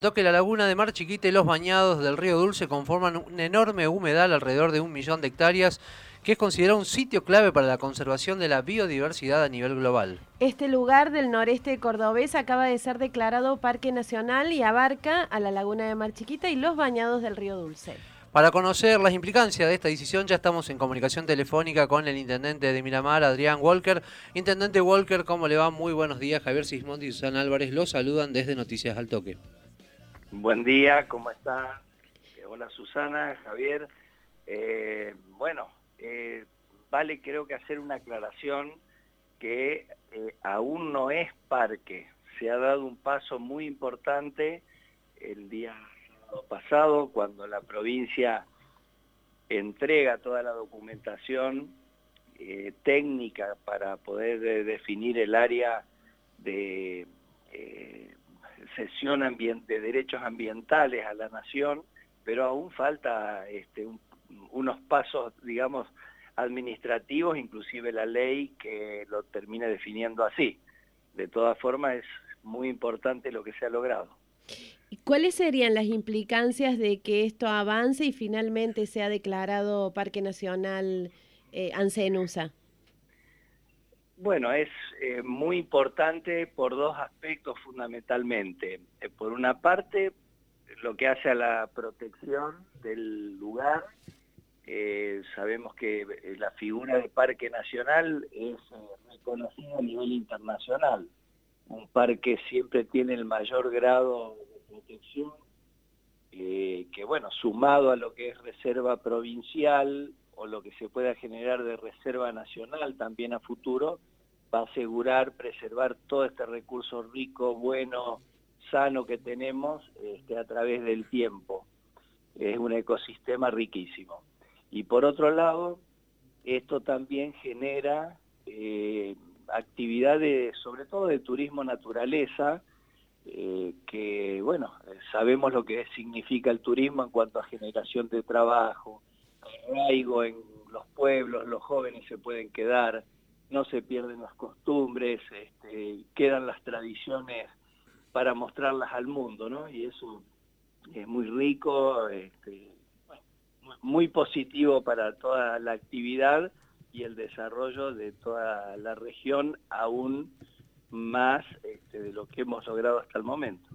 que la laguna de Mar Chiquita y los bañados del río Dulce conforman un enorme humedal alrededor de un millón de hectáreas que es considerado un sitio clave para la conservación de la biodiversidad a nivel global. Este lugar del noreste cordobés acaba de ser declarado Parque Nacional y abarca a la laguna de Mar Chiquita y los bañados del río Dulce. Para conocer las implicancias de esta decisión ya estamos en comunicación telefónica con el intendente de Miramar, Adrián Walker. Intendente Walker, ¿cómo le va? Muy buenos días. Javier Sismondi y Susana Álvarez los saludan desde Noticias al Toque. Buen día, ¿cómo están? Eh, hola Susana, Javier. Eh, bueno, eh, vale creo que hacer una aclaración que aún no es parque. Se ha dado un paso muy importante el día pasado cuando la provincia entrega toda la documentación técnica para poder definir el área de sesión de derechos ambientales a la nación, pero aún falta este, unos pasos, digamos, administrativos, inclusive la ley que lo termine definiendo así. De todas formas, es muy importante lo que se ha logrado. ¿Y cuáles serían las implicancias de que esto avance y finalmente sea declarado Parque Nacional eh, Ancenusa? Bueno, es eh, muy importante por dos aspectos fundamentalmente. Eh, por una parte, lo que hace a la protección del lugar. Eh, sabemos que la figura de parque nacional es reconocida a nivel internacional. Un parque siempre tiene el mayor grado de protección, que bueno, sumado a lo que es reserva provincial o lo que se pueda generar de reserva nacional también a futuro, va a asegurar preservar todo este recurso rico, bueno, sano que tenemos este, a través del tiempo. Es un ecosistema riquísimo. Y por otro lado, esto también genera eh, actividades, sobre todo de turismo naturaleza, eh, que, bueno, sabemos lo que significa el turismo en cuanto a generación de trabajo, arraigo en los pueblos, los jóvenes se pueden quedar, no se pierden las costumbres, este, quedan las tradiciones para mostrarlas al mundo, ¿no? Y eso es muy rico, este, muy positivo para toda la actividad y el desarrollo de toda la región, aún más este, de lo que hemos logrado hasta el momento.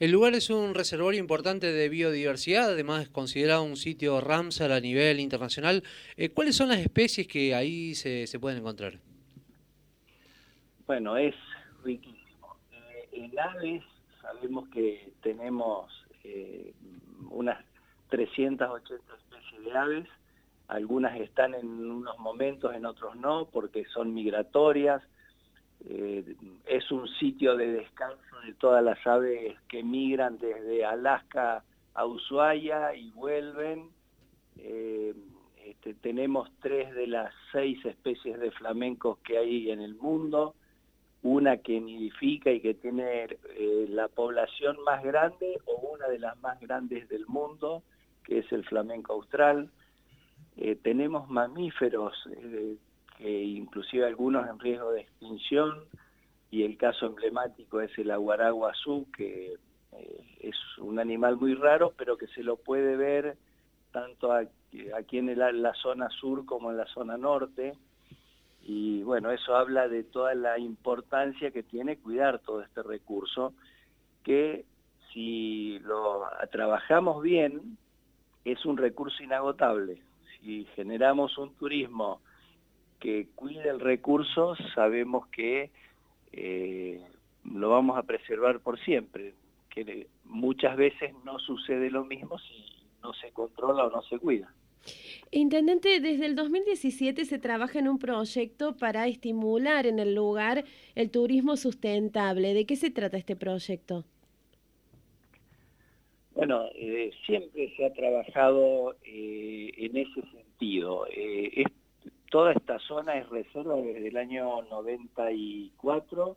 El lugar es un reservorio importante de biodiversidad, además es considerado un sitio Ramsar a nivel internacional. Eh, ¿Cuáles son las especies que ahí se, pueden encontrar? Bueno, es riquísimo. Eh, en aves sabemos que tenemos eh, unas 380 especies de aves. Algunas están en unos momentos, en otros no, porque son migratorias eh, es un sitio de descanso de todas las aves que migran desde Alaska a Ushuaia y vuelven. Eh, este, tenemos tres de las seis especies de flamencos que hay en el mundo, una que nidifica y que tiene eh, la población más grande o una de las más grandes del mundo, que es el flamenco austral. tenemos mamíferos inclusive algunos en riesgo de extinción, y el caso emblemático es el aguaraguazú, que eh, es un animal muy raro, pero que se lo puede ver tanto aquí en la zona sur como en la zona norte, y bueno, eso habla de toda la importancia que tiene cuidar todo este recurso, que si lo trabajamos bien, es un recurso inagotable. Si generamos un turismo que cuide el recurso, sabemos que eh, lo vamos a preservar por siempre, que muchas veces no sucede lo mismo si no se controla o no se cuida. Intendente, desde el 2017 se trabaja en un proyecto para estimular en el lugar el turismo sustentable. ¿De qué se trata este proyecto? Bueno, eh, siempre se ha trabajado eh, en ese sentido. Eh, toda esta zona es reserva desde el año 94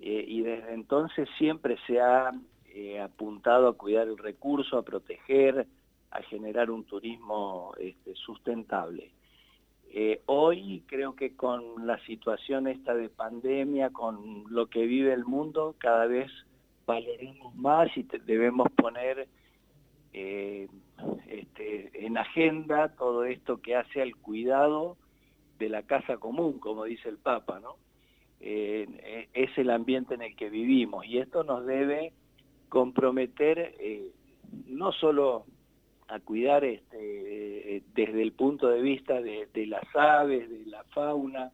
eh, y desde entonces siempre se ha eh, apuntado a cuidar el recurso, a proteger, a generar un turismo este, sustentable. Eh, hoy creo que con la situación esta de pandemia, con lo que vive el mundo, cada vez valoremos más y debemos poner eh, este, en agenda todo esto que hace al cuidado de la casa común, como dice el Papa, ¿no? Eh, es el ambiente en el que vivimos y esto nos debe comprometer eh, no solo a cuidar este, desde el punto de vista de, las aves, de la fauna,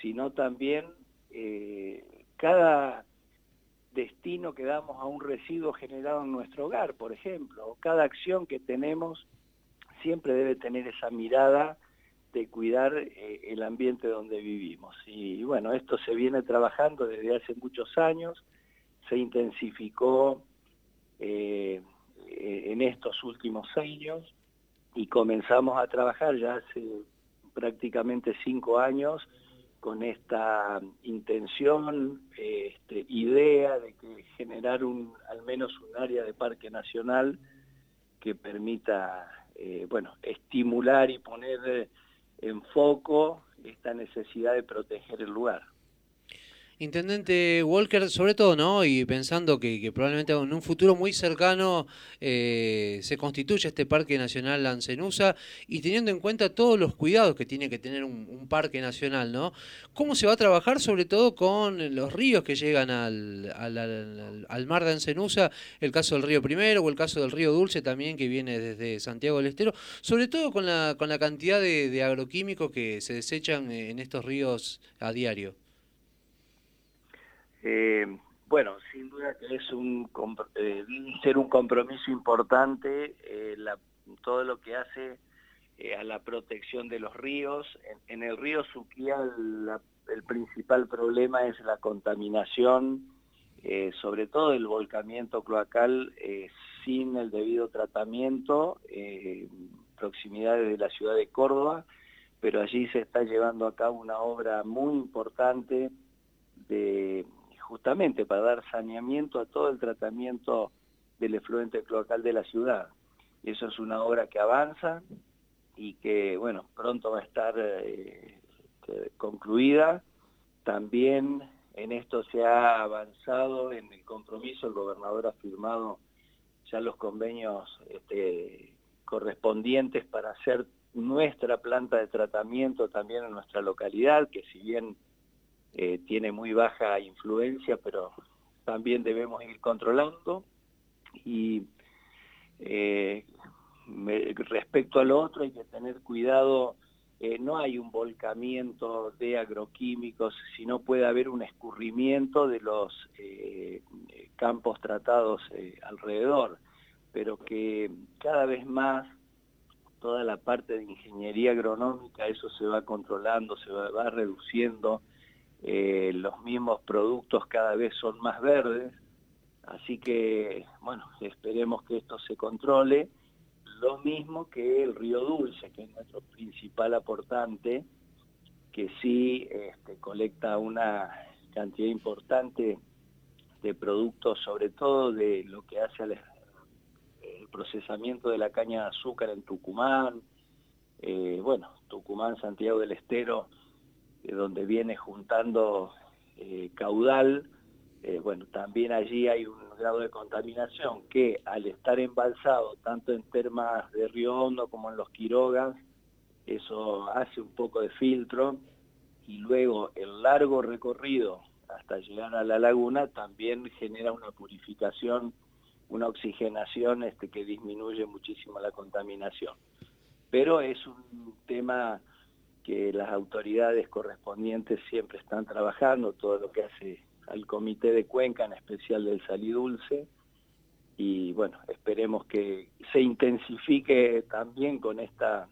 sino también cada destino que damos a un residuo generado en nuestro hogar, por ejemplo. Cada acción que tenemos siempre debe tener esa mirada de cuidar eh, el ambiente donde vivimos. Y bueno, esto se viene trabajando desde hace muchos años, se intensificó eh, en estos últimos años y comenzamos a trabajar ya hace prácticamente cinco años con esta intención, este, idea de que generar un, al menos un área de parque nacional que permita, eh, bueno, estimular y poner en foco esta necesidad de proteger el lugar. Intendente Walker, sobre todo, ¿no? Y pensando que, probablemente en un futuro muy cercano eh, se constituya este Parque Nacional Lancenusa y teniendo en cuenta todos los cuidados que tiene que tener un, parque nacional, ¿no? ¿Cómo se va a trabajar sobre todo con los ríos que llegan al, al, mar de Ancenusa? El caso del río Primero o el caso del río Dulce también que viene desde Santiago del Estero, sobre todo con la, con la cantidad de agroquímicos que se desechan en estos ríos a diario. Eh, bueno, sin duda que es un eh, ser un compromiso importante eh, todo lo que hace a la protección de los ríos. En, el río Suquía el principal problema es la contaminación, sobre todo el volcamiento cloacal sin el debido tratamiento, proximidades de la ciudad de Córdoba, pero allí se está llevando a cabo una obra muy importante de justamente para dar saneamiento a todo el tratamiento del efluente cloacal de la ciudad. Eso es una obra que avanza y que, bueno, pronto va a estar eh, este, concluida. También en esto se ha avanzado en el compromiso, el gobernador ha firmado ya los convenios este, correspondientes para hacer nuestra planta de tratamiento también en nuestra localidad, que si bien eh, tiene muy baja influencia, pero también debemos ir controlando. Y eh, respecto al otro hay que tener cuidado, eh, no hay un volcamiento de agroquímicos, sino puede haber un escurrimiento de los campos tratados alrededor, pero que cada vez más toda la parte de ingeniería agronómica, eso se va controlando, se va reduciendo, eh, los mismos productos cada vez son más verdes, así que, bueno, esperemos que esto se controle, lo mismo que el río Dulce, que es nuestro principal aportante, que sí este, colecta una cantidad importante de productos, sobre todo de lo que hace al el procesamiento de la caña de azúcar en Tucumán, eh, bueno, Tucumán, Santiago del Estero, donde viene juntando eh, caudal, eh, bueno, también allí hay un grado de contaminación que al estar embalsado tanto en termas de Río Hondo como en los Quirogas, eso hace un poco de filtro y luego el largo recorrido hasta llegar a la laguna también genera una purificación, una oxigenación este, que disminuye muchísimo la contaminación. Pero es un tema que las autoridades correspondientes siempre están trabajando, todo lo que hace al Comité de Cuenca, en especial del Salidulce, y bueno, esperemos que se intensifique también con esta,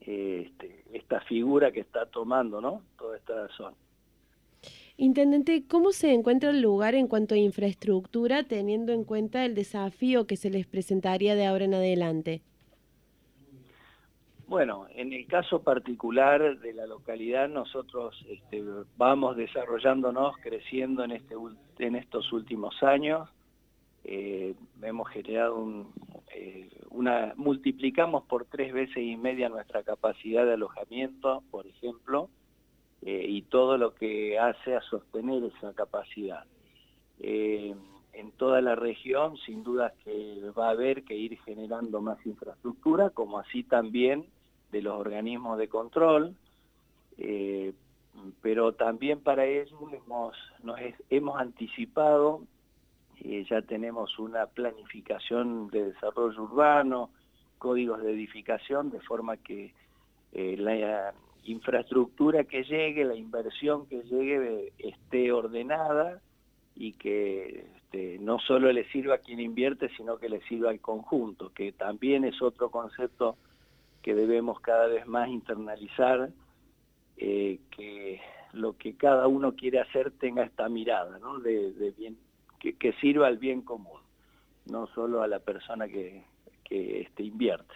este, esta figura que está tomando ¿no? toda esta zona. Intendente, ¿cómo se encuentra el lugar en cuanto a infraestructura, teniendo en cuenta el desafío que se les presentaría de ahora en adelante? Bueno, en el caso particular de la localidad, nosotros este, vamos desarrollándonos, creciendo en, este, en estos últimos años. Eh, hemos generado eh, una, multiplicamos por tres veces y media nuestra capacidad de alojamiento, por ejemplo, eh, y todo lo que hace a sostener esa capacidad. en toda la región, sin duda que va a haber que ir generando más infraestructura, como así también de los organismos de control, eh, pero también para ello hemos, hemos anticipado, eh, ya tenemos una planificación de desarrollo urbano, códigos de edificación, de forma que eh, la infraestructura que llegue, la inversión que llegue esté ordenada y que este, no solo le sirva a quien invierte, sino que le sirva al conjunto, que también es otro concepto que debemos cada vez más internalizar, eh, que lo que cada uno quiere hacer tenga esta mirada, ¿no? de, bien, que, sirva al bien común, no solo a la persona que, que este, invierte.